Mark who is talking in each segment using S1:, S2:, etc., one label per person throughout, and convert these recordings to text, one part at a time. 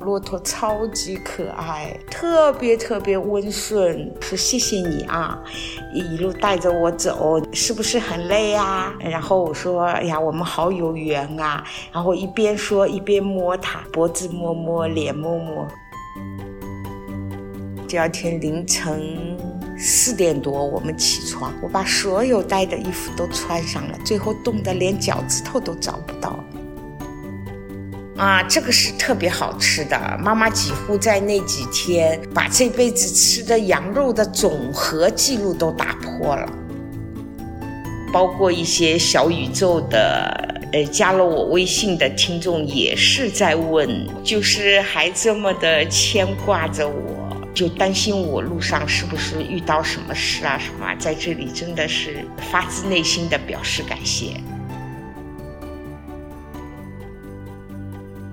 S1: 骆驼超级可爱，特别特别温顺。说谢谢你啊，一路带着我走，是不是很累啊？然后我说，哎呀，我们好有缘啊。然后一边说一边摸它，脖子摸摸，脸摸摸。第二天凌晨四点多，我们起床，我把所有带的衣服都穿上了，最后冻得连脚趾头都找不到。啊，这个是特别好吃的。妈妈几乎在那几天把这辈子吃的羊肉的总和记录都打破了，包括一些小宇宙的，呃，加了我微信的听众也是在问，就是还这么的牵挂着我，就担心我路上是不是遇到什么事啊什么，在这里真的是发自内心的表示感谢。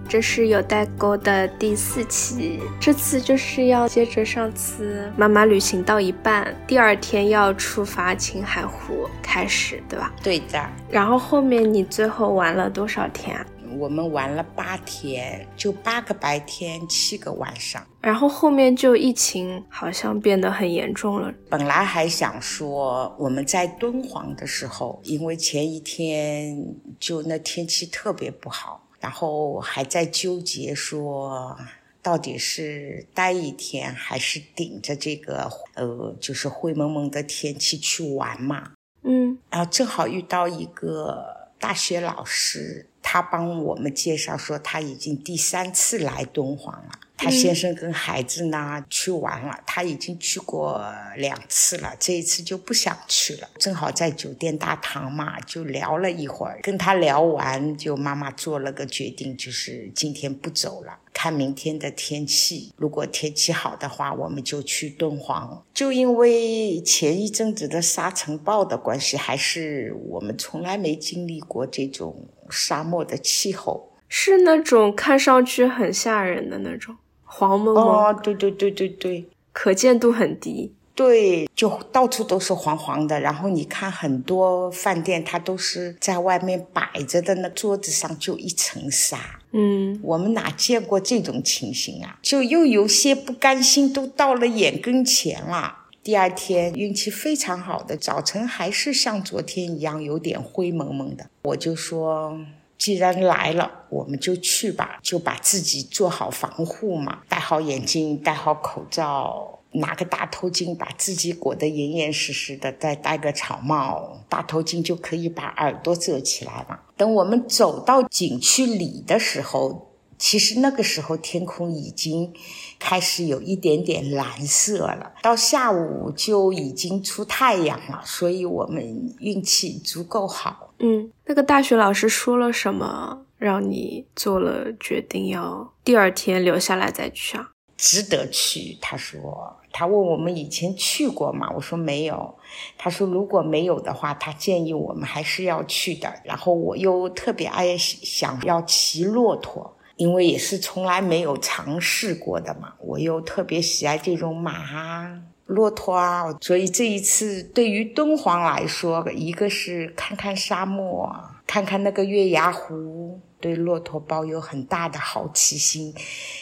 S2: 这是有代沟的第四期，这次就是要接着上次妈妈旅行到一半，第二天要出发青海湖开始，对吧？
S1: 对的。
S2: 然后后面你最后玩了多少天啊？
S1: 我们玩了八天，就八个白天，七个晚上。
S2: 然后后面就疫情好像变得很严重了。
S1: 本来还想说我们在敦煌的时候，因为前一天就那天气特别不好。然后还在纠结说，到底是待一天还是顶着这个呃，就是灰蒙蒙的天气去玩嘛？
S2: 嗯，
S1: 然后正好遇到一个大学老师，他帮我们介绍说他已经第三次来敦煌了。他先生跟孩子呢去玩了，他已经去过两次了，这一次就不想去了。正好在酒店大堂嘛，就聊了一会儿。跟他聊完，就妈妈做了个决定，就是今天不走了，看明天的天气。如果天气好的话，我们就去敦煌。就因为前一阵子的沙尘暴的关系，还是我们从来没经历过这种沙漠的气候，
S2: 是那种看上去很吓人的那种。黄蒙蒙
S1: 哦，对对对对对，
S2: 可见度很低。
S1: 对，就到处都是黄黄的。然后你看很多饭店，它都是在外面摆着的，那桌子上就一层沙。
S2: 嗯，
S1: 我们哪见过这种情形啊？就又有些不甘心，都到了眼跟前了。第二天运气非常好的早晨，还是像昨天一样有点灰蒙蒙的。我就说。既然来了，我们就去吧，就把自己做好防护嘛，戴好眼镜，戴好口罩，拿个大头巾把自己裹得严严实实的，再戴个草帽，大头巾就可以把耳朵遮起来了。等我们走到景区里的时候，其实那个时候天空已经开始有一点点蓝色了，到下午就已经出太阳了，所以我们运气足够好。
S2: 嗯，那个大学老师说了什么，让你做了决定要第二天留下来再去啊？
S1: 值得去，他说。他问我们以前去过吗？我说没有。他说如果没有的话，他建议我们还是要去的。然后我又特别爱想要骑骆驼，因为也是从来没有尝试过的嘛。我又特别喜爱这种马啊。骆驼啊，所以这一次对于敦煌来说，一个是看看沙漠，看看那个月牙湖，对骆驼抱有很大的好奇心，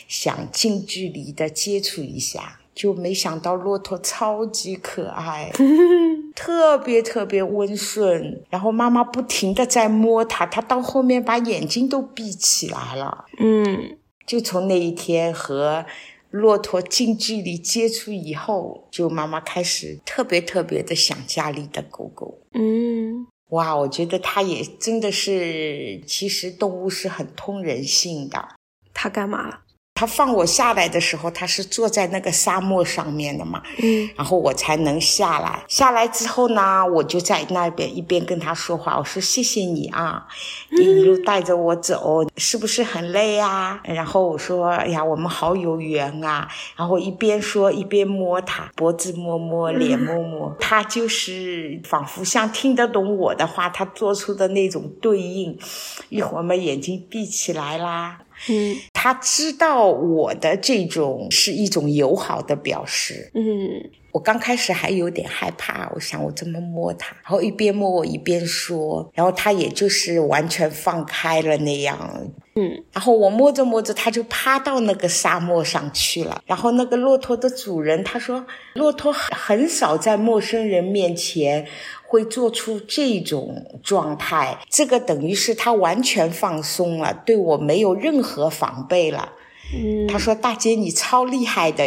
S1: 想近距离的接触一下，就没想到骆驼超级可爱，特别特别温顺，然后妈妈不停的在摸它，它到后面把眼睛都闭起来了，
S2: 嗯，
S1: 就从那一天和。骆驼近距离接触以后，就妈妈开始特别特别的想家里的狗狗。
S2: 嗯，
S1: 哇，我觉得它也真的是，其实动物是很通人性的。
S2: 它干嘛了？
S1: 他放我下来的时候，他是坐在那个沙漠上面的嘛，
S2: 嗯，
S1: 然后我才能下来。下来之后呢，我就在那边一边跟他说话，我说谢谢你啊，一路带着我走，是不是很累啊？然后我说，哎呀，我们好有缘啊。然后一边说一边摸他脖子摸摸，脸摸摸，他就是仿佛像听得懂我的话，他做出的那种对应。一会儿嘛，眼睛闭起来啦。
S2: 嗯
S1: 他知道我的这种是一种友好的表示。
S2: 嗯
S1: 我刚开始还有点害怕，我想我这么摸他，然后一边摸我一边说，然后他也就是完全放开了那样。
S2: 嗯
S1: 然后我摸着摸着，他就趴到那个沙漠上去了。然后那个骆驼的主人他说，骆驼很少在陌生人面前会做出这种状态，这个等于是他完全放松了，对我没有任何防备了。
S2: 嗯，
S1: 他说：“大姐，你超厉害的。”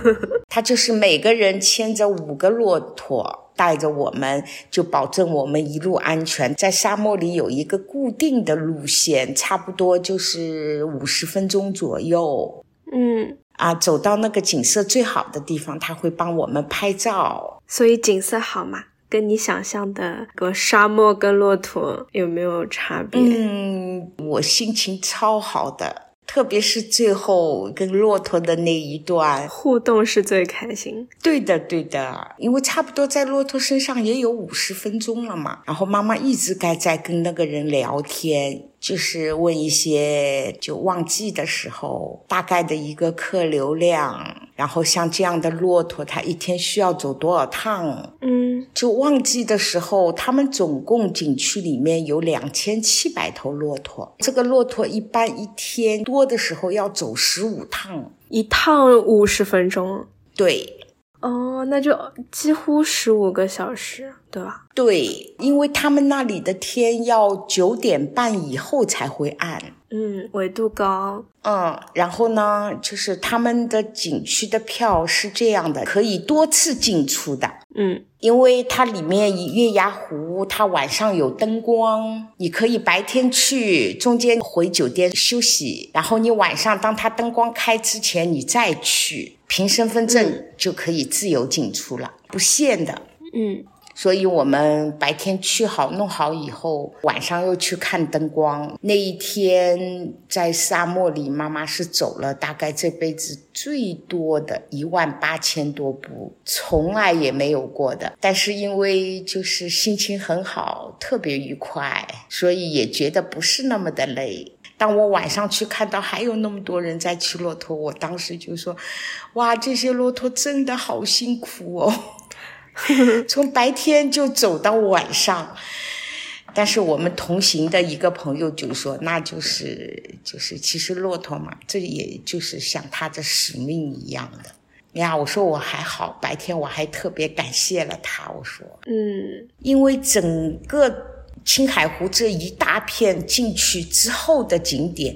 S1: 他就是每个人牵着五个骆驼，带着我们，就保证我们一路安全。在沙漠里有一个固定的路线，差不多就是五十分钟左右。
S2: 嗯，
S1: 啊，走到那个景色最好的地方，他会帮我们拍照。
S2: 所以景色好吗？跟你想象的个沙漠跟骆驼有没有差别？
S1: 嗯，我心情超好的。特别是最后跟骆驼的那一段
S2: 互动是最开心。
S1: 对的，对的，因为差不多在骆驼身上也有五十分钟了嘛。然后妈妈一直该在跟那个人聊天，就是问一些就旺季的时候大概的一个客流量，然后像这样的骆驼，它一天需要走多少趟？
S2: 嗯，
S1: 就旺季的时候，他们总共景区里面有两千七百头骆驼，这个骆驼一般一天多的时候要走十五趟，
S2: 一趟五十分钟。
S1: 对。
S2: 哦，那就几乎十五个小时，对吧？
S1: 对，因为他们那里的天要九点半以后才会暗。
S2: 嗯，纬度高。
S1: 嗯，然后呢，就是他们的景区的票是这样的，可以多次进出的。
S2: 嗯，
S1: 因为它里面月牙湖，它晚上有灯光，你可以白天去，中间回酒店休息，然后你晚上当它灯光开之前你再去，凭身份证就可以自由进出了，不限的。
S2: 嗯。
S1: 所以我们白天去好弄好以后，晚上又去看灯光。那一天在沙漠里，妈妈是走了大概这辈子最多的一万八千多步，从来也没有过的。但是因为就是心情很好，特别愉快，所以也觉得不是那么的累。当我晚上去看到还有那么多人在骑骆驼，我当时就说：“哇，这些骆驼真的好辛苦哦。” 从白天就走到晚上，但是我们同行的一个朋友就说：“那就是就是，其实骆驼嘛，这也就是像他的使命一样的。”呀，我说我还好，白天我还特别感谢了他。我说，
S2: 嗯，
S1: 因为整个青海湖这一大片进去之后的景点，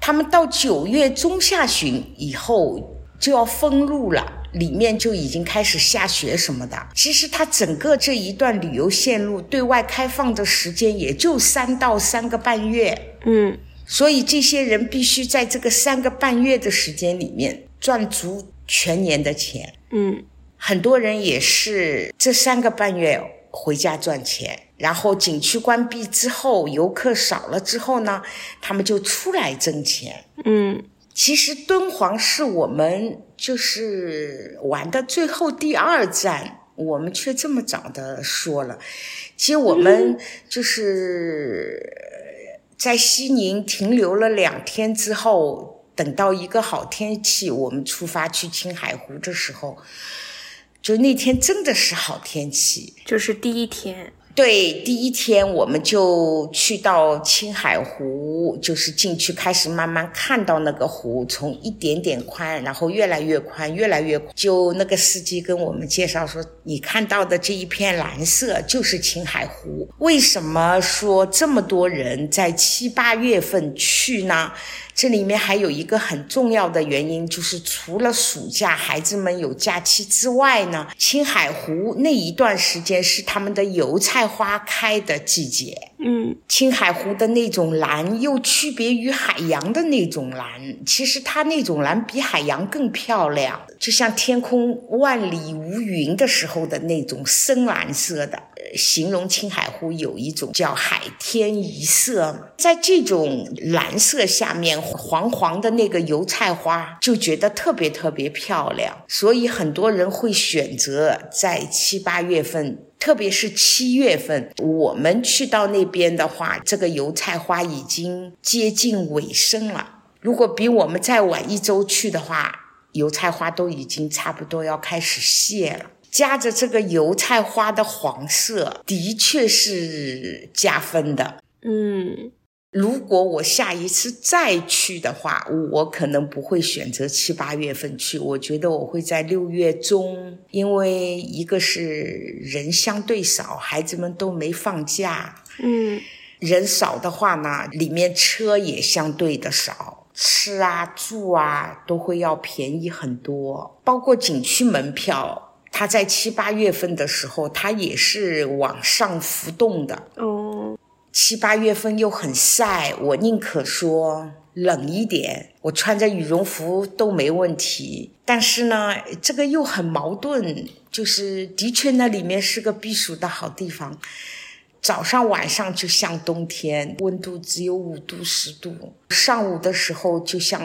S1: 他们到九月中下旬以后就要封路了。里面就已经开始下雪什么的。其实它整个这一段旅游线路对外开放的时间也就三到三个半月，
S2: 嗯，
S1: 所以这些人必须在这个三个半月的时间里面赚足全年的钱。
S2: 嗯，
S1: 很多人也是这三个半月回家赚钱，然后景区关闭之后，游客少了之后呢，他们就出来挣钱。
S2: 嗯。
S1: 其实敦煌是我们就是玩的最后第二站，我们却这么早的说了。其实我们就是在西宁停留了两天之后，等到一个好天气，我们出发去青海湖的时候，就那天真的是好天气，
S2: 就是第一天。
S1: 对，第一天我们就去到青海湖，就是进去开始慢慢看到那个湖，从一点点宽，然后越来越宽，越来越宽。就那个司机跟我们介绍说，你看到的这一片蓝色就是青海湖。为什么说这么多人在七八月份去呢？这里面还有一个很重要的原因，就是除了暑假孩子们有假期之外呢，青海湖那一段时间是他们的油菜花开的季节。
S2: 嗯，
S1: 青海湖的那种蓝又区别于海洋的那种蓝，其实它那种蓝比海洋更漂亮，就像天空万里无云的时候的那种深蓝色的。形容青海湖有一种叫海天一色，在这种蓝色下面，黄黄的那个油菜花就觉得特别特别漂亮，所以很多人会选择在七八月份。特别是七月份，我们去到那边的话，这个油菜花已经接近尾声了。如果比我们再晚一周去的话，油菜花都已经差不多要开始谢了。夹着这个油菜花的黄色，的确是加分的。
S2: 嗯。
S1: 如果我下一次再去的话，我可能不会选择七八月份去。我觉得我会在六月中，因为一个是人相对少，孩子们都没放假。
S2: 嗯，
S1: 人少的话呢，里面车也相对的少，吃啊住啊都会要便宜很多。包括景区门票，它在七八月份的时候，它也是往上浮动的。
S2: 哦。
S1: 七八月份又很晒，我宁可说冷一点，我穿着羽绒服都没问题。但是呢，这个又很矛盾，就是的确那里面是个避暑的好地方，早上晚上就像冬天，温度只有五度十度；上午的时候就像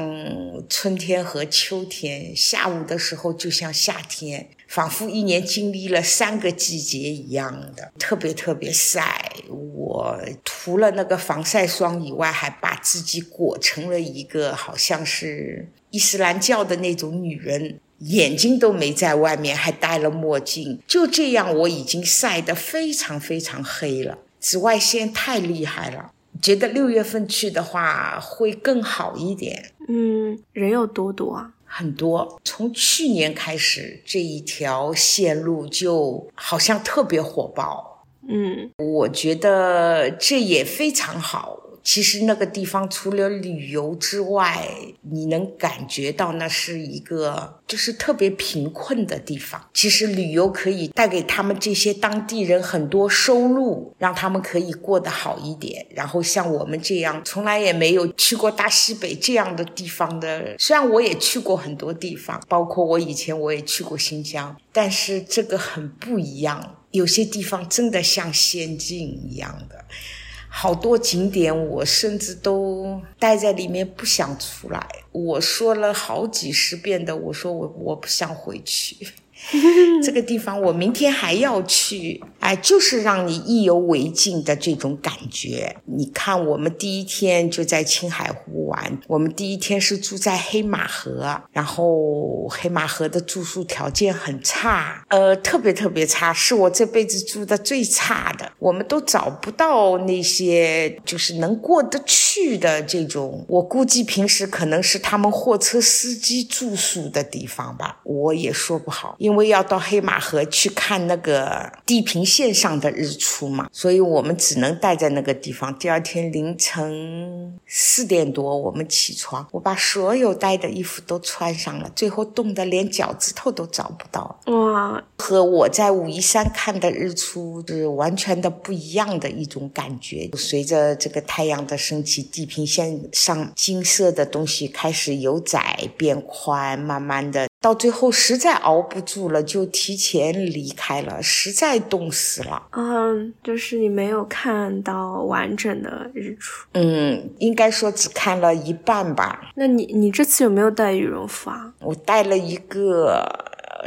S1: 春天和秋天，下午的时候就像夏天。仿佛一年经历了三个季节一样的，特别特别晒。我涂了那个防晒霜以外，还把自己裹成了一个好像是伊斯兰教的那种女人，眼睛都没在外面，还戴了墨镜。就这样，我已经晒得非常非常黑了，紫外线太厉害了。觉得六月份去的话会更好一点。
S2: 嗯，人有多多啊？
S1: 很多，从去年开始，这一条线路就好像特别火爆。
S2: 嗯，
S1: 我觉得这也非常好。其实那个地方除了旅游之外，你能感觉到那是一个就是特别贫困的地方。其实旅游可以带给他们这些当地人很多收入，让他们可以过得好一点。然后像我们这样从来也没有去过大西北这样的地方的，虽然我也去过很多地方，包括我以前我也去过新疆，但是这个很不一样。有些地方真的像仙境一样的。好多景点，我甚至都待在里面不想出来。我说了好几十遍的，我说我我不想回去。这个地方我明天还要去，哎，就是让你意犹未尽的这种感觉。你看，我们第一天就在青海湖玩，我们第一天是住在黑马河，然后黑马河的住宿条件很差，呃，特别特别差，是我这辈子住的最差的。我们都找不到那些就是能过得去的这种，我估计平时可能是他们货车司机住宿的地方吧，我也说不好，因为。要到黑马河去看那个地平线上的日出嘛，所以我们只能待在那个地方。第二天凌晨四点多，我们起床，我把所有带的衣服都穿上了，最后冻得连脚趾头都找不到。
S2: 哇，
S1: 和我在武夷山看的日出是完全的不一样的一种感觉。随着这个太阳的升起，地平线上金色的东西开始由窄变宽，慢慢的。到最后实在熬不住了，就提前离开了，实在冻死了。
S2: 嗯，就是你没有看到完整的日出。
S1: 嗯，应该说只看了一半吧。
S2: 那你你这次有没有带羽绒服啊？
S1: 我带了一个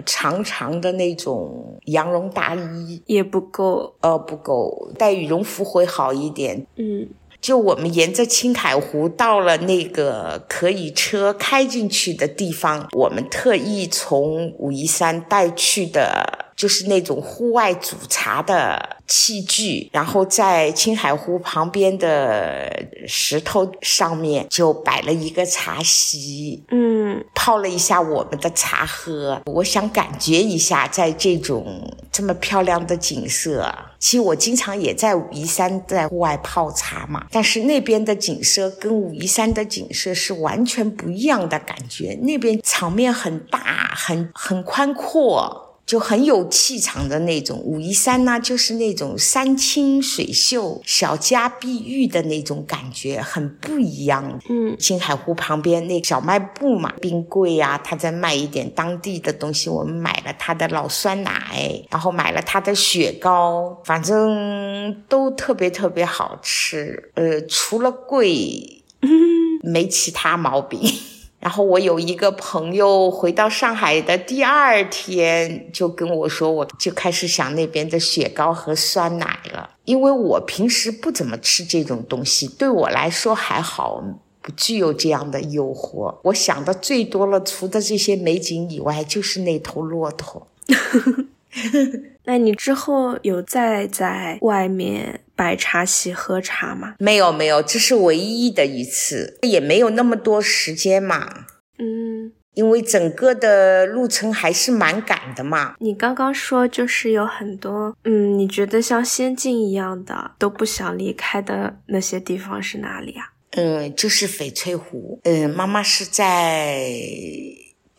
S1: 长长的那种羊绒大衣，
S2: 也不够。
S1: 呃，不够，带羽绒服会好一点。
S2: 嗯。
S1: 就我们沿着青海湖到了那个可以车开进去的地方，我们特意从武夷山带去的。就是那种户外煮茶的器具，然后在青海湖旁边的石头上面就摆了一个茶席，
S2: 嗯，
S1: 泡了一下我们的茶喝。我想感觉一下，在这种这么漂亮的景色，其实我经常也在武夷山在户外泡茶嘛，但是那边的景色跟武夷山的景色是完全不一样的感觉。那边场面很大，很很宽阔。就很有气场的那种。武夷山呢，就是那种山清水秀、小家碧玉的那种感觉，很不一样。
S2: 嗯，
S1: 青海湖旁边那小卖部嘛，冰柜呀，他在卖一点当地的东西。我们买了他的老酸奶，然后买了他的雪糕，反正都特别特别好吃。呃，除了贵，没其他毛病。然后我有一个朋友回到上海的第二天就跟我说，我就开始想那边的雪糕和酸奶了，因为我平时不怎么吃这种东西，对我来说还好，不具有这样的诱惑。我想的最多了，除了这些美景以外，就是那头骆驼。
S2: 那你之后有再在外面摆茶席喝茶吗？
S1: 没有，没有，这是唯一的一次，也没有那么多时间嘛。
S2: 嗯，
S1: 因为整个的路程还是蛮赶的嘛。
S2: 你刚刚说就是有很多，嗯，你觉得像仙境一样的都不想离开的那些地方是哪里啊？
S1: 嗯，就是翡翠湖。嗯，妈妈是在。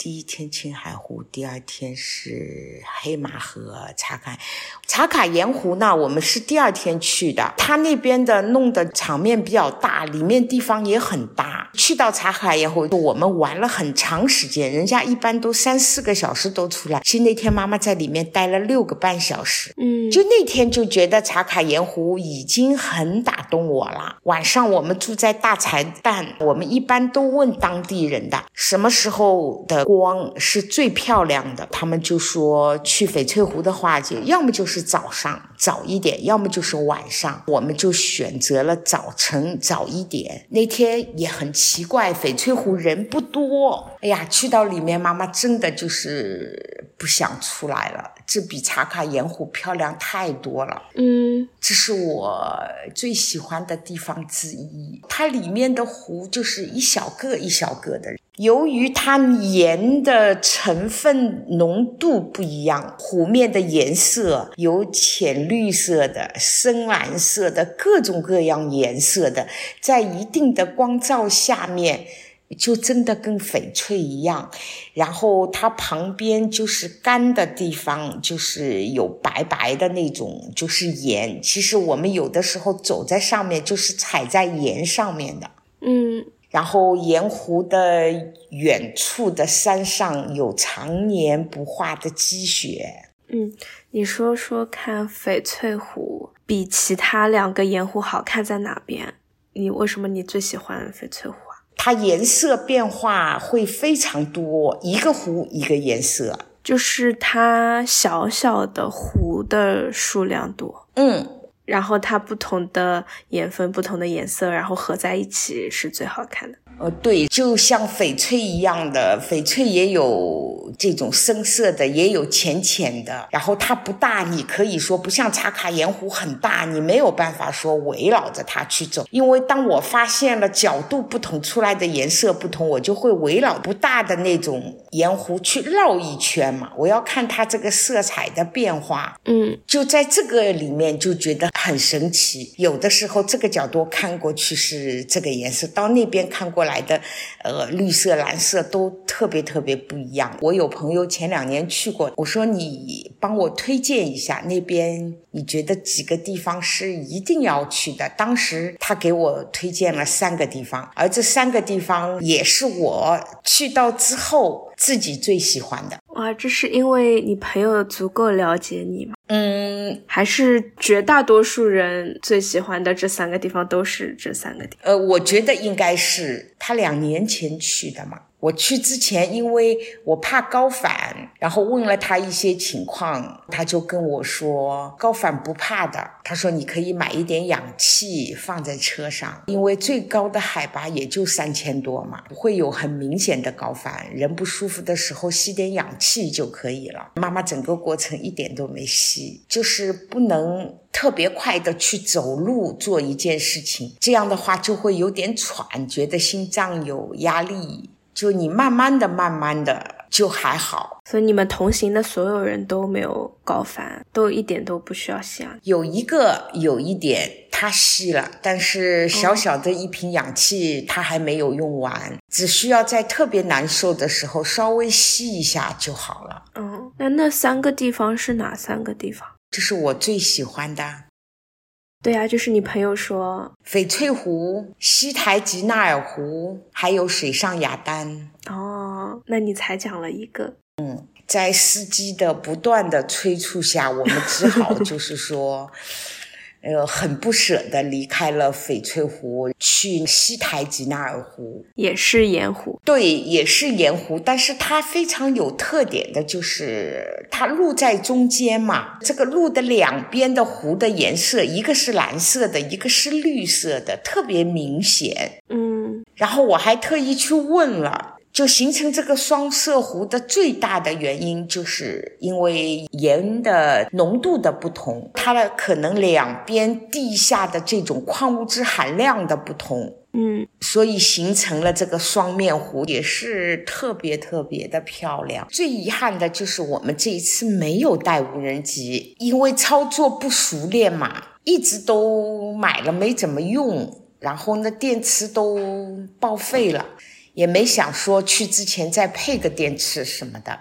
S1: 第一天青海湖，第二天是黑马河、茶卡茶卡盐湖呢。我们是第二天去的，它那边的弄的场面比较大，里面地方也很大。去到茶卡盐湖，我们玩了很长时间，人家一般都三四个小时都出来。其实那天妈妈在里面待了六个半小时，
S2: 嗯，
S1: 就那天就觉得茶卡盐湖已经很打动我了。晚上我们住在大柴旦，我们一般都问当地人的什么时候的。光是最漂亮的，他们就说去翡翠湖的话，就要么就是早上早一点，要么就是晚上。我们就选择了早晨早一点。那天也很奇怪，翡翠湖人不多。哎呀，去到里面，妈妈真的就是不想出来了。这比茶卡盐湖漂亮太多了。
S2: 嗯，
S1: 这是我最喜欢的地方之一。它里面的湖就是一小个一小个的。由于它盐的成分浓度不一样，湖面的颜色有浅绿色的、深蓝色的各种各样颜色的，在一定的光照下面，就真的跟翡翠一样。然后它旁边就是干的地方，就是有白白的那种，就是盐。其实我们有的时候走在上面，就是踩在盐上面的。
S2: 嗯。
S1: 然后盐湖的远处的山上有常年不化的积雪。
S2: 嗯，你说说看，翡翠湖比其他两个盐湖好看在哪边？你为什么你最喜欢翡翠湖啊？
S1: 它颜色变化会非常多，一个湖一个颜色，
S2: 就是它小小的湖的数量多。
S1: 嗯。
S2: 然后它不同的盐分、不同的颜色，然后合在一起是最好看的。
S1: 呃，对，就像翡翠一样的，翡翠也有这种深色的，也有浅浅的。然后它不大，你可以说不像茶卡盐湖很大，你没有办法说围绕着它去走。因为当我发现了角度不同出来的颜色不同，我就会围绕不大的那种盐湖去绕一圈嘛。我要看它这个色彩的变化。
S2: 嗯，
S1: 就在这个里面就觉得很神奇。有的时候这个角度看过去是这个颜色，到那边看过。来的，呃，绿色、蓝色都特别特别不一样。我有朋友前两年去过，我说你帮我推荐一下那边，你觉得几个地方是一定要去的？当时他给我推荐了三个地方，而这三个地方也是我去到之后自己最喜欢的。
S2: 哇，这是因为你朋友足够了解你吗？
S1: 嗯，
S2: 还是绝大多数人最喜欢的这三个地方都是这三个地
S1: 方？呃，我觉得应该是他两年前去的嘛。我去之前，因为我怕高反，然后问了他一些情况，他就跟我说高反不怕的。他说你可以买一点氧气放在车上，因为最高的海拔也就三千多嘛，不会有很明显的高反。人不舒服的时候吸点氧气就可以了。妈妈整个过程一点都没吸，就是不能特别快的去走路做一件事情，这样的话就会有点喘，觉得心脏有压力。就你慢慢的、慢慢的就还好，
S2: 所以你们同行的所有人都没有高反，都一点都不需要吸氧。
S1: 有一个有一点他吸了，但是小小的一瓶氧气他还没有用完，只需要在特别难受的时候稍微吸一下就好了。
S2: 嗯。那那三个地方是哪三个地方？
S1: 这是我最喜欢的。
S2: 对啊，就是你朋友说
S1: 翡翠湖、西台吉纳尔湖，还有水上雅丹。
S2: 哦，那你才讲了一个。
S1: 嗯，在司机的不断的催促下，我们只好就是说。呃，很不舍得离开了翡翠湖，去西台吉纳尔湖，
S2: 也是盐湖。
S1: 对，也是盐湖，但是它非常有特点的就是它路在中间嘛。这个路的两边的湖的颜色，一个是蓝色的，一个是绿色的，特别明显。
S2: 嗯，
S1: 然后我还特意去问了。就形成这个双色湖的最大的原因，就是因为盐的浓度的不同，它的可能两边地下的这种矿物质含量的不同，
S2: 嗯，
S1: 所以形成了这个双面湖，也是特别特别的漂亮。最遗憾的就是我们这一次没有带无人机，因为操作不熟练嘛，一直都买了没怎么用，然后呢电池都报废了。也没想说去之前再配个电池什么的，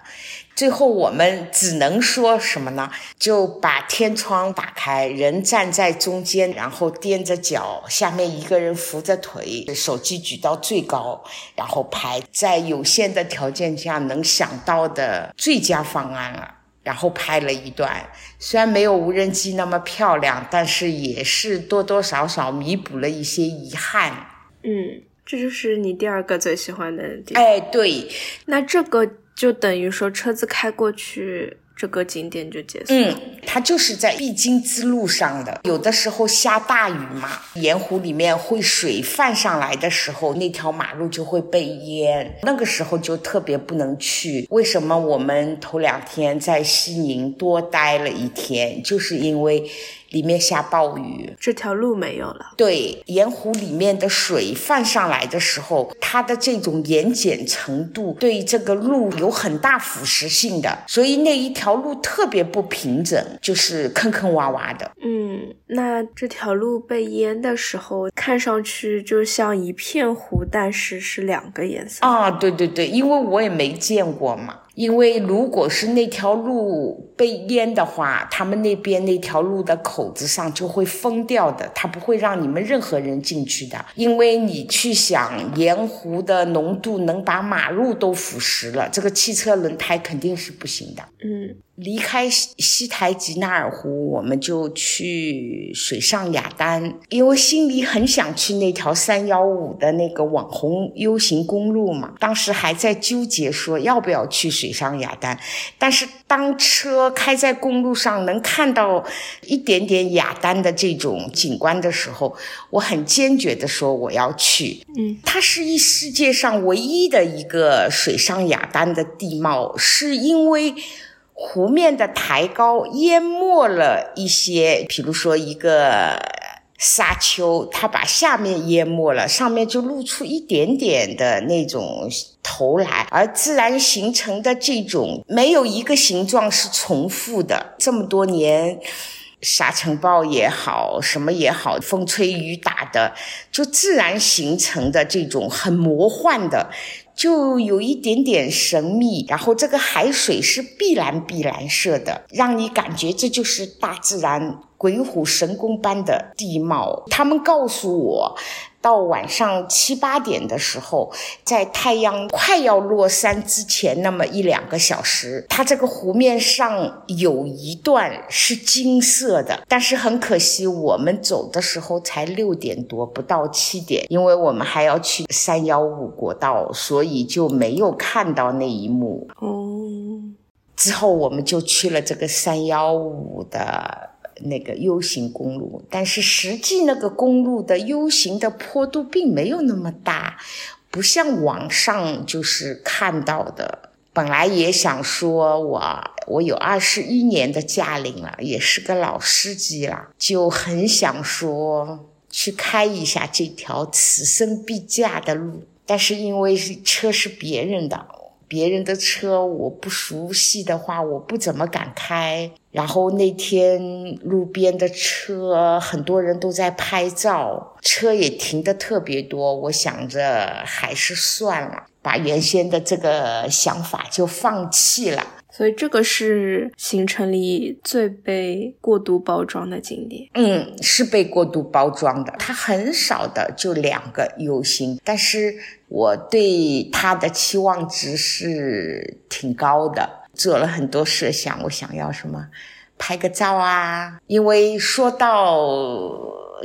S1: 最后我们只能说什么呢？就把天窗打开，人站在中间，然后踮着脚，下面一个人扶着腿，手机举到最高，然后拍，在有限的条件下能想到的最佳方案了，然后拍了一段。虽然没有无人机那么漂亮，但是也是多多少少弥补了一些遗憾。
S2: 嗯。这就是你第二个最喜欢的地方。
S1: 哎，对，
S2: 那这个就等于说车子开过去。这个景点就结束。
S1: 嗯，它就是在必经之路上的。有的时候下大雨嘛，盐湖里面会水泛上来的时候，那条马路就会被淹。那个时候就特别不能去。为什么我们头两天在西宁多待了一天？就是因为里面下暴雨，
S2: 这条路没有了。
S1: 对，盐湖里面的水泛上来的时候，它的这种盐碱程度对这个路有很大腐蚀性的，所以那一条。路特别不平整，就是坑坑洼洼的。
S2: 嗯，那这条路被淹的时候，看上去就像一片湖，但是是两个颜色
S1: 啊。对对对，因为我也没见过嘛。因为如果是那条路被淹的话，他们那边那条路的口子上就会封掉的，他不会让你们任何人进去的。因为你去想，盐湖的浓度能把马路都腐蚀了，这个汽车轮胎肯定是不行的。
S2: 嗯。
S1: 离开西西台吉纳尔湖，我们就去水上雅丹，因为心里很想去那条三幺五的那个网红 U 型公路嘛。当时还在纠结说要不要去水上雅丹，但是当车开在公路上能看到一点点雅丹的这种景观的时候，我很坚决的说我要去。
S2: 嗯，
S1: 它是一世界上唯一的一个水上雅丹的地貌，是因为。湖面的抬高淹没了一些，比如说一个沙丘，它把下面淹没了，上面就露出一点点的那种头来，而自然形成的这种没有一个形状是重复的，这么多年沙尘暴也好，什么也好，风吹雨打的，就自然形成的这种很魔幻的。就有一点点神秘，然后这个海水是碧蓝碧蓝色的，让你感觉这就是大自然鬼斧神工般的地貌。他们告诉我。到晚上七八点的时候，在太阳快要落山之前那么一两个小时，它这个湖面上有一段是金色的，但是很可惜，我们走的时候才六点多，不到七点，因为我们还要去三幺五国道，所以就没有看到那一幕。
S2: 哦，
S1: 之后我们就去了这个三幺五的。那个 U 型公路，但是实际那个公路的 U 型的坡度并没有那么大，不像网上就是看到的。本来也想说，我我有二十一年的驾龄了，也是个老司机了，就很想说去开一下这条此生必驾的路，但是因为车是别人的。别人的车我不熟悉的话，我不怎么敢开。然后那天路边的车很多人都在拍照，车也停的特别多。我想着还是算了，把原先的这个想法就放弃了。
S2: 所以这个是行程里最被过度包装的景点。
S1: 嗯，是被过度包装的。它很少的就两个 U 型，但是我对它的期望值是挺高的，做了很多设想。我想要什么？拍个照啊！因为说到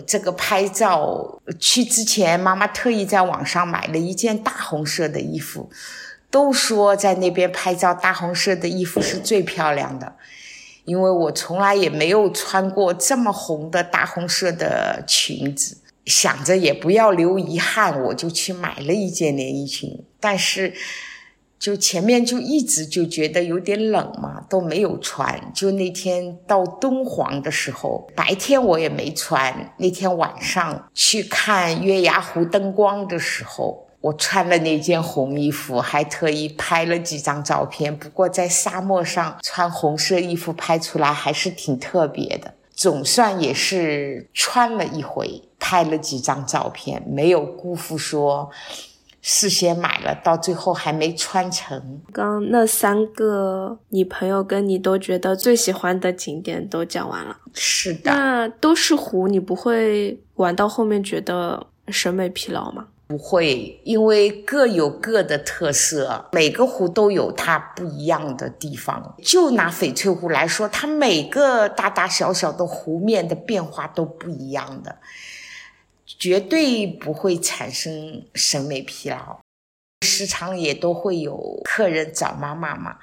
S1: 这个拍照，去之前妈妈特意在网上买了一件大红色的衣服。都说在那边拍照，大红色的衣服是最漂亮的，因为我从来也没有穿过这么红的大红色的裙子，想着也不要留遗憾，我就去买了一件连衣裙。但是，就前面就一直就觉得有点冷嘛，都没有穿。就那天到敦煌的时候，白天我也没穿，那天晚上去看月牙湖灯光的时候。我穿了那件红衣服，还特意拍了几张照片。不过在沙漠上穿红色衣服拍出来还是挺特别的。总算也是穿了一回，拍了几张照片，没有辜负说事先买了，到最后还没穿成。
S2: 刚那三个你朋友跟你都觉得最喜欢的景点都讲完了，
S1: 是的。
S2: 那都是湖，你不会玩到后面觉得审美疲劳吗？
S1: 不会，因为各有各的特色，每个湖都有它不一样的地方。就拿翡翠湖来说，它每个大大小小的湖面的变化都不一样的，绝对不会产生审美疲劳。时常也都会有客人找妈妈嘛，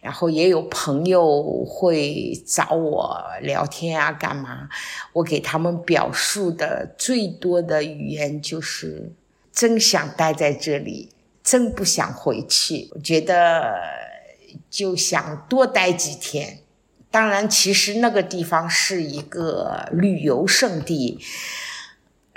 S1: 然后也有朋友会找我聊天啊，干嘛？我给他们表述的最多的语言就是。真想待在这里，真不想回去。我觉得就想多待几天。当然，其实那个地方是一个旅游胜地。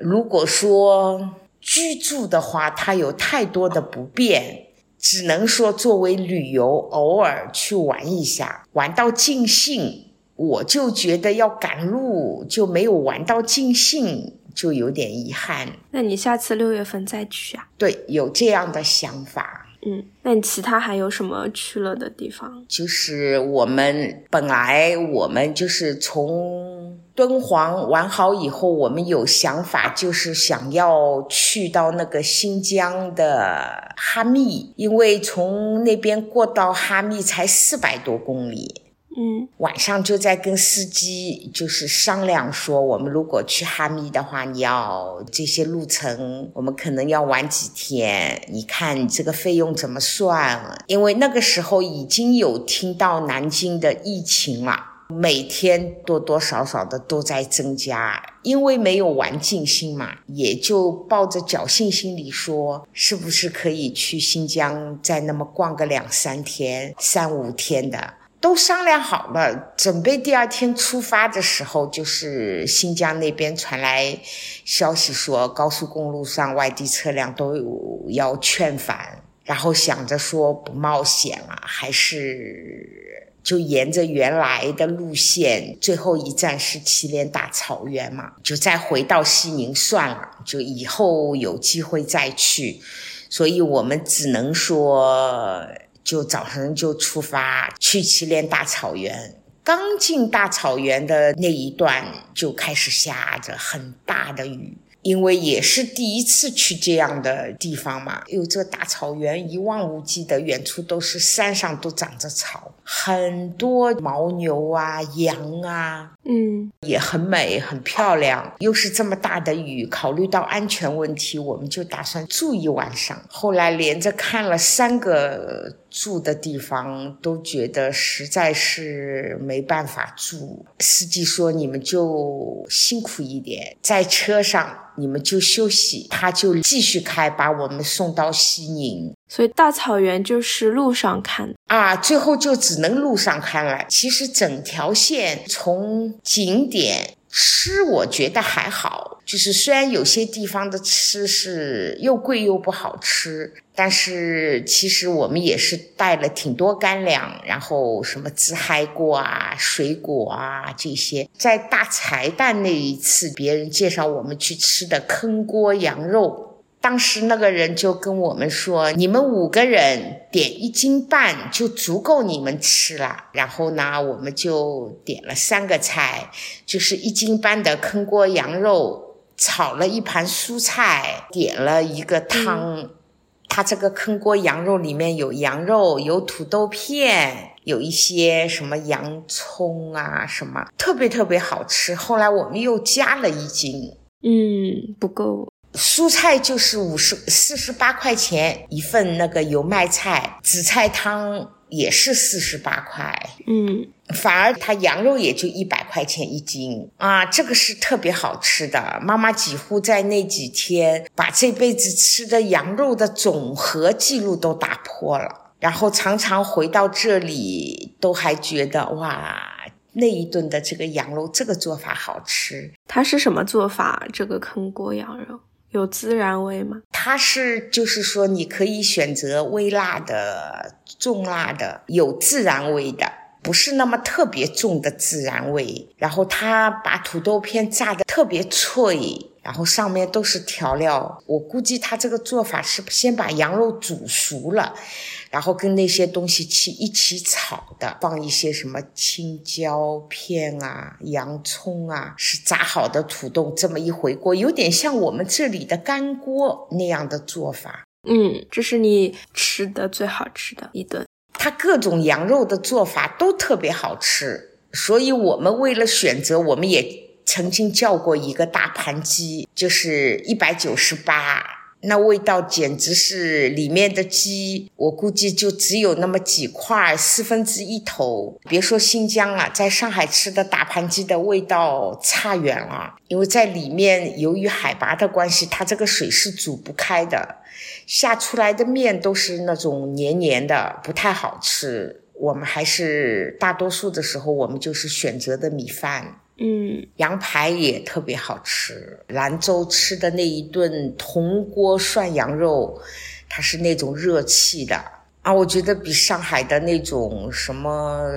S1: 如果说居住的话，它有太多的不便，只能说作为旅游，偶尔去玩一下，玩到尽兴。我就觉得要赶路，就没有玩到尽兴。就有点遗憾。
S2: 那你下次六月份再去啊？
S1: 对，有这样的想法。
S2: 嗯，那你其他还有什么去了的地方？
S1: 就是我们本来我们就是从敦煌玩好以后，我们有想法，就是想要去到那个新疆的哈密，因为从那边过到哈密才四百多公里。
S2: 嗯，
S1: 晚上就在跟司机就是商量说，我们如果去哈密的话，你要这些路程，我们可能要玩几天。你看这个费用怎么算？因为那个时候已经有听到南京的疫情了，每天多多少少的都在增加。因为没有玩尽兴嘛，也就抱着侥幸心理说，是不是可以去新疆再那么逛个两三天、三五天的。都商量好了，准备第二天出发的时候，就是新疆那边传来消息说，高速公路上外地车辆都有要劝返，然后想着说不冒险了，还是就沿着原来的路线，最后一站是祁连大草原嘛，就再回到西宁算了，就以后有机会再去，所以我们只能说。就早上就出发去祁连大草原，刚进大草原的那一段就开始下着很大的雨。因为也是第一次去这样的地方嘛，哟，这大草原一望无际的，远处都是山上都长着草，很多牦牛啊、羊啊，
S2: 嗯，
S1: 也很美很漂亮。又是这么大的雨，考虑到安全问题，我们就打算住一晚上。后来连着看了三个住的地方，都觉得实在是没办法住。司机说：“你们就辛苦一点，在车上。”你们就休息，他就继续开，把我们送到西宁。
S2: 所以大草原就是路上看
S1: 啊，最后就只能路上看了。其实整条线从景点。吃我觉得还好，就是虽然有些地方的吃是又贵又不好吃，但是其实我们也是带了挺多干粮，然后什么自嗨锅啊、水果啊这些。在大柴旦那一次，别人介绍我们去吃的坑锅羊肉，当时那个人就跟我们说：“你们五个人点一斤半就足够你们吃了。”然后呢，我们就点了三个菜，就是一斤半的坑锅羊肉，炒了一盘蔬菜，点了一个汤。它这个坑锅羊肉里面有羊肉，有土豆片，有一些什么洋葱啊，什么特别特别好吃。后来我们又加了一斤，
S2: 嗯，不够。
S1: 蔬菜就是五十四十八块钱一份，那个油麦菜紫菜汤也是四十八块，
S2: 嗯，
S1: 反而它羊肉也就一百块钱一斤啊，这个是特别好吃的。妈妈几乎在那几天把这辈子吃的羊肉的总和记录都打破了，然后常常回到这里都还觉得哇，那一顿的这个羊肉这个做法好吃。
S2: 它是什么做法？这个坑锅羊肉？有孜然味吗？
S1: 它是，就是说，你可以选择微辣的、重辣的，有孜然味的，不是那么特别重的孜然味。然后它把土豆片炸的特别脆，然后上面都是调料。我估计他这个做法是先把羊肉煮熟了。然后跟那些东西去一起炒的，放一些什么青椒片啊、洋葱啊，是炸好的土豆，这么一回锅，有点像我们这里的干锅那样的做法。
S2: 嗯，这是你吃的最好吃的一顿。
S1: 它各种羊肉的做法都特别好吃，所以我们为了选择，我们也曾经叫过一个大盘鸡，就是一百九十八。那味道简直是里面的鸡，我估计就只有那么几块，四分之一头。别说新疆了，在上海吃的大盘鸡的味道差远了，因为在里面由于海拔的关系，它这个水是煮不开的，下出来的面都是那种黏黏的，不太好吃。我们还是大多数的时候，我们就是选择的米饭。
S2: 嗯，
S1: 羊排也特别好吃。兰州吃的那一顿铜锅涮羊肉，它是那种热气的啊，我觉得比上海的那种什么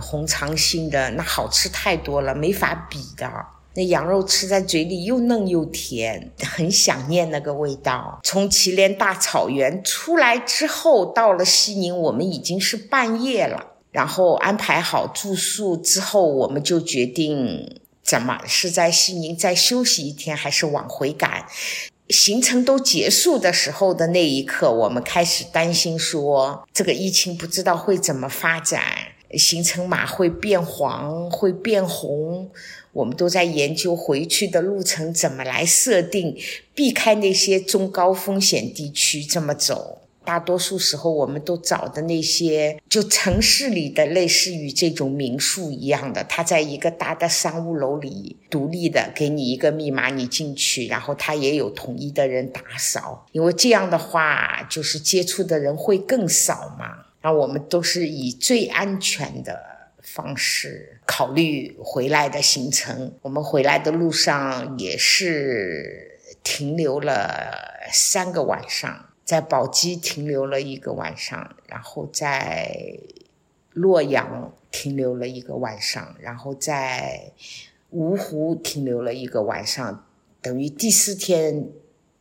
S1: 红肠心的那好吃太多了，没法比的。那羊肉吃在嘴里又嫩又甜，很想念那个味道。从祁连大草原出来之后，到了西宁，我们已经是半夜了。然后安排好住宿之后，我们就决定怎么是在西宁再休息一天，还是往回赶。行程都结束的时候的那一刻，我们开始担心说，这个疫情不知道会怎么发展，行程码会变黄，会变红。我们都在研究回去的路程怎么来设定，避开那些中高风险地区这么走。大多数时候，我们都找的那些就城市里的，类似于这种民宿一样的，他在一个大的商务楼里独立的，给你一个密码，你进去，然后他也有统一的人打扫，因为这样的话，就是接触的人会更少嘛。然后我们都是以最安全的方式考虑回来的行程。我们回来的路上也是停留了三个晚上。在宝鸡停留了一个晚上，然后在洛阳停留了一个晚上，然后在芜湖停留了一个晚上，等于第四天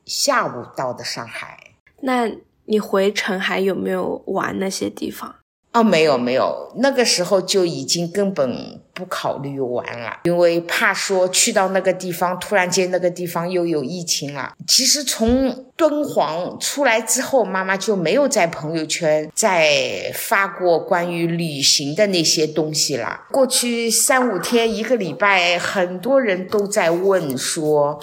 S1: 下午到的上海。
S2: 那你回程还有没有玩那些地方？
S1: 哦，没有没有，那个时候就已经根本不考虑玩了，因为怕说去到那个地方，突然间那个地方又有疫情了。其实从敦煌出来之后，妈妈就没有在朋友圈再发过关于旅行的那些东西了。过去三五天、一个礼拜，很多人都在问说，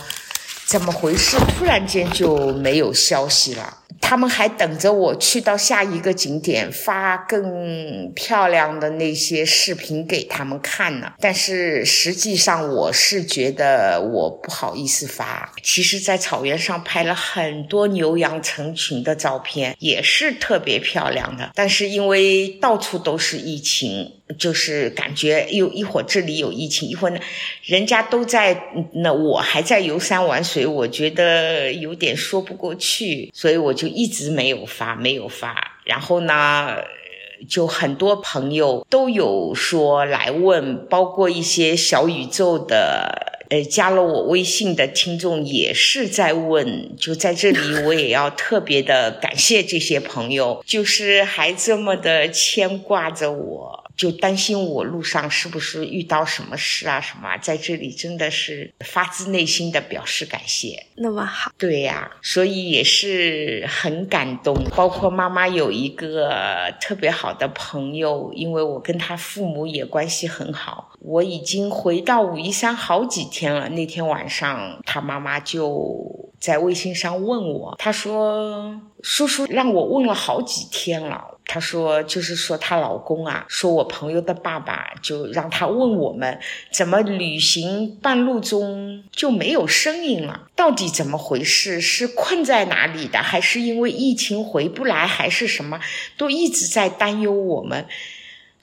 S1: 怎么回事？突然间就没有消息了。他们还等着我去到下一个景点发更漂亮的那些视频给他们看呢。但是实际上我是觉得我不好意思发。其实，在草原上拍了很多牛羊成群的照片，也是特别漂亮的。但是因为到处都是疫情。就是感觉又一会儿这里有疫情，一会儿呢，人家都在，那我还在游山玩水，我觉得有点说不过去，所以我就一直没有发，没有发。然后呢，就很多朋友都有说来问，包括一些小宇宙的呃，加了我微信的听众也是在问，就在这里，我也要特别的感谢这些朋友，就是还这么的牵挂着我。就担心我路上是不是遇到什么事啊？什么，在这里真的是发自内心的表示感谢。
S2: 那么好，
S1: 对呀，所以也是很感动。包括妈妈有一个特别好的朋友，因为我跟他父母也关系很好。我已经回到武夷山好几天了。那天晚上，他妈妈就在微信上问我，他说：“叔叔让我问了好几天了。”她说：“就是说，她老公啊，说我朋友的爸爸就让他问我们，怎么旅行半路中就没有声音了？到底怎么回事？是困在哪里的，还是因为疫情回不来，还是什么？都一直在担忧我们。”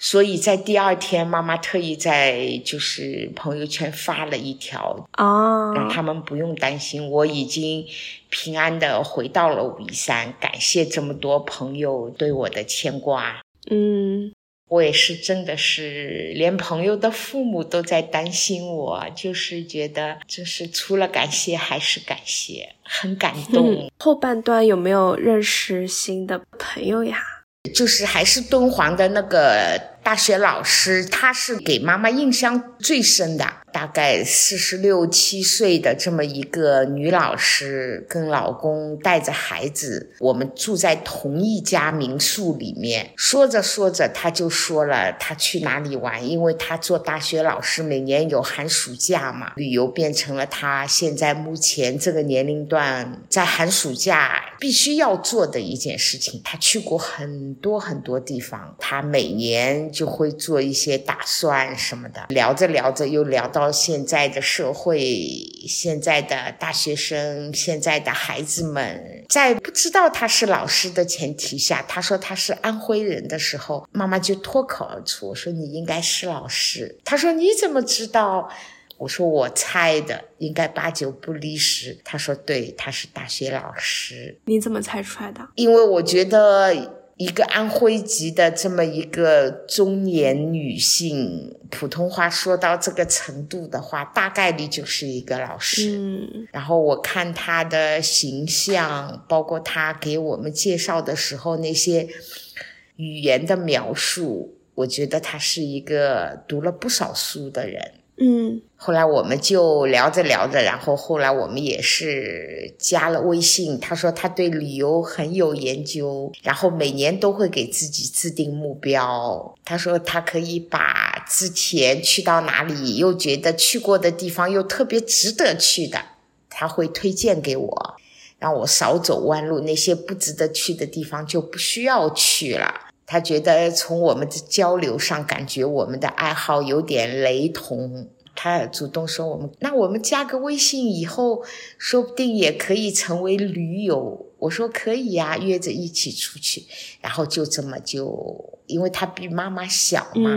S1: 所以在第二天，妈妈特意在就是朋友圈发了一条
S2: 哦，
S1: 让他们不用担心，我已经平安的回到了武夷山。感谢这么多朋友对我的牵挂。
S2: 嗯，
S1: 我也是真的是连朋友的父母都在担心我，就是觉得就是除了感谢还是感谢，很感动。
S2: 后半段有没有认识新的朋友呀？
S1: 就是还是敦煌的那个大学老师，他是给妈妈印象最深的。大概四十六七岁的这么一个女老师，跟老公带着孩子，我们住在同一家民宿里面。说着说着，她就说了她去哪里玩，因为她做大学老师，每年有寒暑假嘛，旅游变成了她现在目前这个年龄段在寒暑假必须要做的一件事情。她去过很多很多地方，她每年就会做一些打算什么的。聊着聊着又聊到。到现在的社会，现在的大学生，现在的孩子们，在不知道他是老师的前提下，他说他是安徽人的时候，妈妈就脱口而出：“我说你应该是老师。”他说：“你怎么知道？”我说：“我猜的，应该八九不离十。”他说：“对，他是大学老师。”
S2: 你怎么猜出来的？
S1: 因为我觉得。一个安徽籍的这么一个中年女性，普通话说到这个程度的话，大概率就是一个老师。
S2: 嗯，
S1: 然后我看她的形象，包括她给我们介绍的时候那些语言的描述，我觉得她是一个读了不少书的人。
S2: 嗯，
S1: 后来我们就聊着聊着，然后后来我们也是加了微信。他说他对旅游很有研究，然后每年都会给自己制定目标。他说他可以把之前去到哪里又觉得去过的地方又特别值得去的，他会推荐给我，让我少走弯路。那些不值得去的地方就不需要去了。他觉得从我们的交流上，感觉我们的爱好有点雷同。他主动说：“我们那我们加个微信，以后说不定也可以成为驴友。”我说：“可以呀，约着一起出去。”然后就这么就，因为他比妈妈小嘛，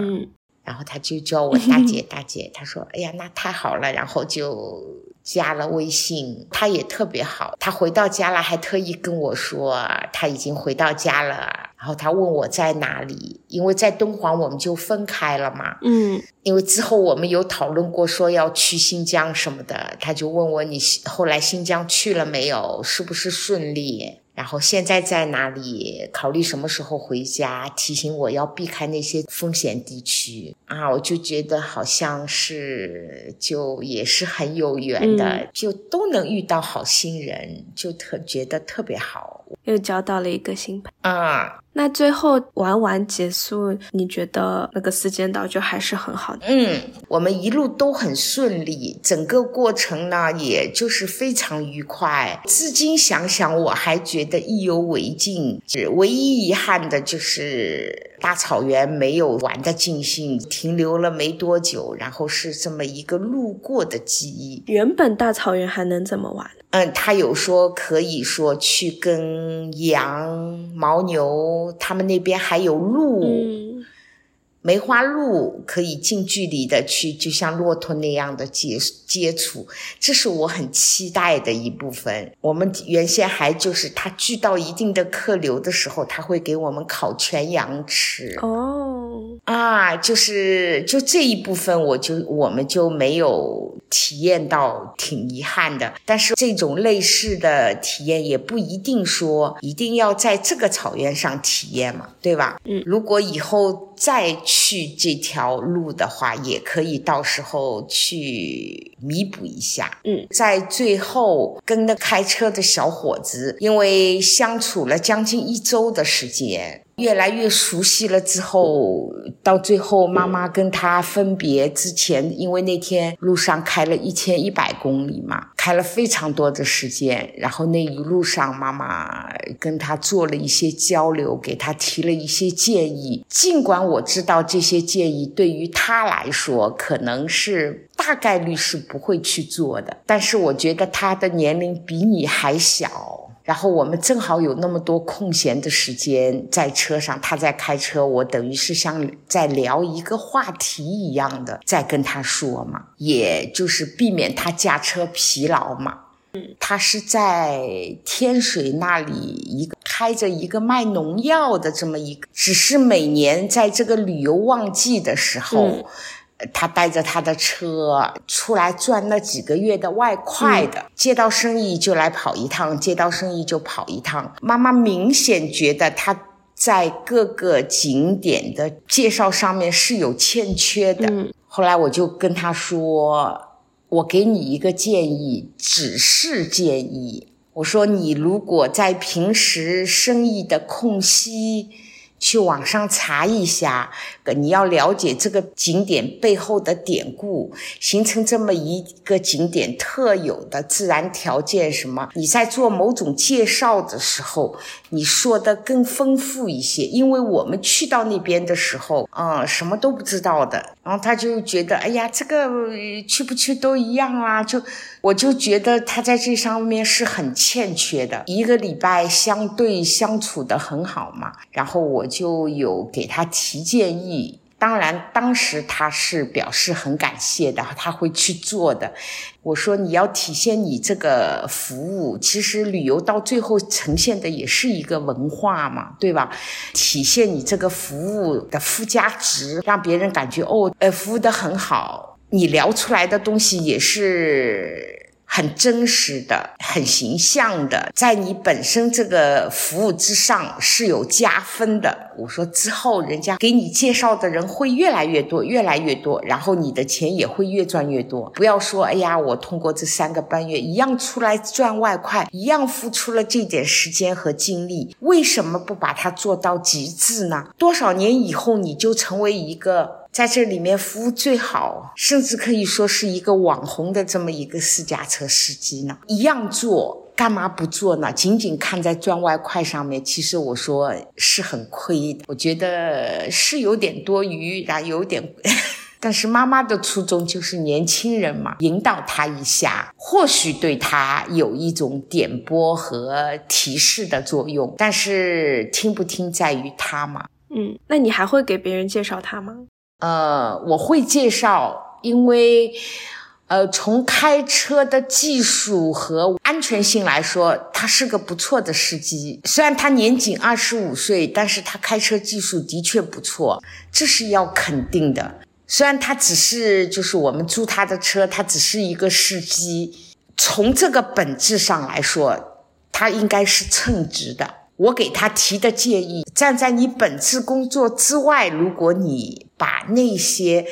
S1: 然后他就叫我大姐 大姐。他说：“哎呀，那太好了。”然后就。加了微信，他也特别好。他回到家了，还特意跟我说他已经回到家了。然后他问我在哪里，因为在敦煌我们就分开了嘛。
S2: 嗯，
S1: 因为之后我们有讨论过说要去新疆什么的，他就问我你后来新疆去了没有，是不是顺利？然后现在在哪里？考虑什么时候回家？提醒我要避开那些风险地区啊！我就觉得好像是就也是很有缘的，就都能遇到好心人，就特觉得特别好。
S2: 又交到了一个新朋
S1: 友啊！
S2: 那最后玩完结束，你觉得那个四间岛就还是很好的？
S1: 嗯，我们一路都很顺利，整个过程呢，也就是非常愉快。至今想想，我还觉得意犹未尽。唯一遗憾的就是大草原没有玩的尽兴，停留了没多久，然后是这么一个路过的记忆。
S2: 原本大草原还能怎么玩？
S1: 嗯，他有说可以说去跟羊、牦牛，他们那边还有鹿，梅花鹿可以近距离的去，就像骆驼那样的接接触，这是我很期待的一部分。我们原先还就是它聚到一定的客流的时候，他会给我们烤全羊吃。
S2: 哦。
S1: 啊，就是就这一部分，我就我们就没有体验到，挺遗憾的。但是这种类似的体验也不一定说一定要在这个草原上体验嘛，对吧？
S2: 嗯，
S1: 如果以后再去这条路的话，也可以到时候去弥补一下。
S2: 嗯，
S1: 在最后跟那开车的小伙子，因为相处了将近一周的时间。越来越熟悉了之后，到最后妈妈跟他分别之前，因为那天路上开了一千一百公里嘛，开了非常多的时间。然后那一路上，妈妈跟他做了一些交流，给他提了一些建议。尽管我知道这些建议对于他来说可能是大概率是不会去做的，但是我觉得他的年龄比你还小。然后我们正好有那么多空闲的时间在车上，他在开车，我等于是像在聊一个话题一样的在跟他说嘛，也就是避免他驾车疲劳嘛。
S2: 嗯，
S1: 他是在天水那里一个开着一个卖农药的这么一个，只是每年在这个旅游旺季的时候。他带着他的车出来赚那几个月的外快的，接到生意就来跑一趟，接到生意就跑一趟。妈妈明显觉得他在各个景点的介绍上面是有欠缺的。后来我就跟他说：“我给你一个建议，只是建议。我说你如果在平时生意的空隙。”去网上查一下，你要了解这个景点背后的典故，形成这么一个景点特有的自然条件什么？你在做某种介绍的时候，你说的更丰富一些。因为我们去到那边的时候，嗯，什么都不知道的，然后他就觉得，哎呀，这个去不去都一样啊，就。我就觉得他在这上面是很欠缺的。一个礼拜相对相处的很好嘛，然后我就有给他提建议。当然，当时他是表示很感谢的，他会去做的。我说你要体现你这个服务，其实旅游到最后呈现的也是一个文化嘛，对吧？体现你这个服务的附加值，让别人感觉哦，呃，服务的很好。你聊出来的东西也是很真实的、很形象的，在你本身这个服务之上是有加分的。我说之后，人家给你介绍的人会越来越多、越来越多，然后你的钱也会越赚越多。不要说，哎呀，我通过这三个半月一样出来赚外快，一样付出了这点时间和精力，为什么不把它做到极致呢？多少年以后，你就成为一个。在这里面服务最好，甚至可以说是一个网红的这么一个私家车司机呢，一样做，干嘛不做呢？仅仅看在赚外快上面，其实我说是很亏的。我觉得是有点多余，然后有点，但是妈妈的初衷就是年轻人嘛，引导他一下，或许对他有一种点拨和提示的作用，但是听不听在于他嘛。
S2: 嗯，那你还会给别人介绍他吗？
S1: 呃，我会介绍，因为，呃，从开车的技术和安全性来说，他是个不错的司机。虽然他年仅二十五岁，但是他开车技术的确不错，这是要肯定的。虽然他只是就是我们租他的车，他只是一个司机，从这个本质上来说，他应该是称职的。我给他提的建议，站在你本职工作之外，如果你把那些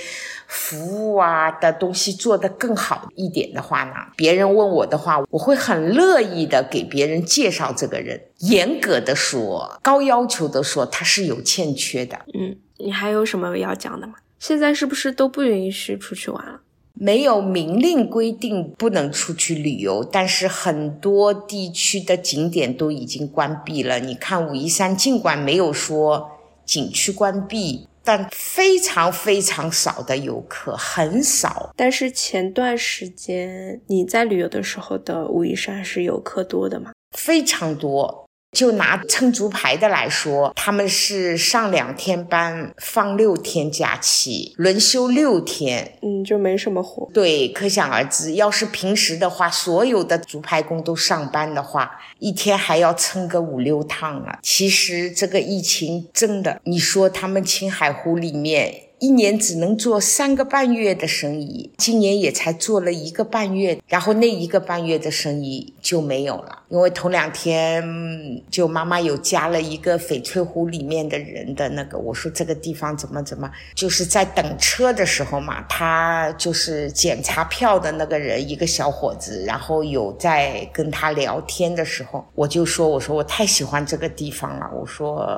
S1: 服务啊的东西做得更好一点的话呢，别人问我的话，我会很乐意的给别人介绍这个人。严格的说，高要求的说，他是有欠缺的。
S2: 嗯，你还有什么要讲的吗？现在是不是都不允许出去玩了？
S1: 没有明令规定不能出去旅游，但是很多地区的景点都已经关闭了。你看武夷山，尽管没有说景区关闭，但非常非常少的游客，很少。
S2: 但是前段时间你在旅游的时候的武夷山是游客多的吗？
S1: 非常多。就拿撑竹排的来说，他们是上两天班，放六天假期，轮休六天，
S2: 嗯，就没什么活。
S1: 对，可想而知，要是平时的话，所有的竹排工都上班的话，一天还要撑个五六趟啊。其实这个疫情真的，你说他们青海湖里面。一年只能做三个半月的生意，今年也才做了一个半月，然后那一个半月的生意就没有了，因为头两天就妈妈有加了一个翡翠湖里面的人的那个，我说这个地方怎么怎么，就是在等车的时候嘛，他就是检查票的那个人，一个小伙子，然后有在跟他聊天的时候，我就说，我说我太喜欢这个地方了，我说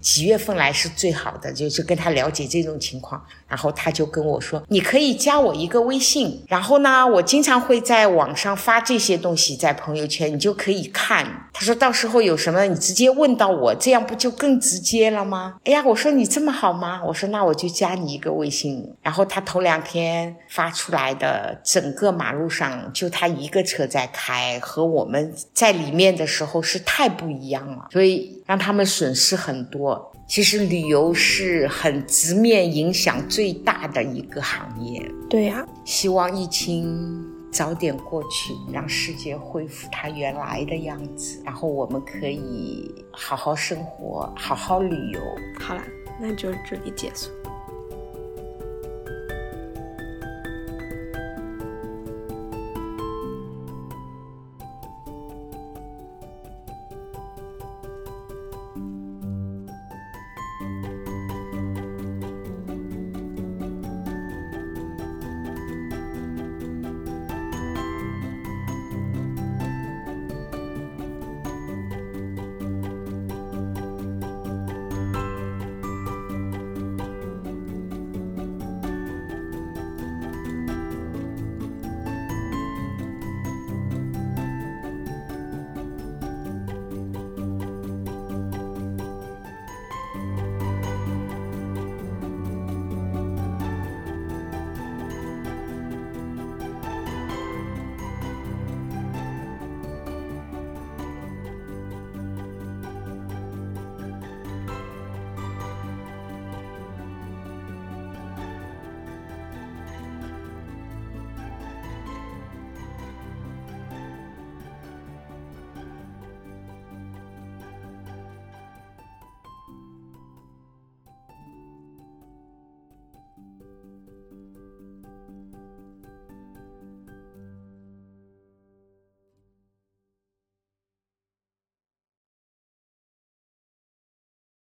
S1: 几月份来是最好的，就就跟他聊。这种情况，然后他就跟我说：“你可以加我一个微信，然后呢，我经常会在网上发这些东西在朋友圈，你就可以看。”他说到时候有什么，你直接问到我，这样不就更直接了吗？哎呀，我说你这么好吗？我说那我就加你一个微信。然后他头两天发出来的，整个马路上就他一个车在开，和我们在里面的时候是太不一样了，所以让他们损失很多。其实旅游是很直面影响最大的一个行业。
S2: 对呀，
S1: 希望疫情早点过去，让世界恢复它原来的样子，然后我们可以好好生活，好好旅游。
S2: 好了，那就这里结束。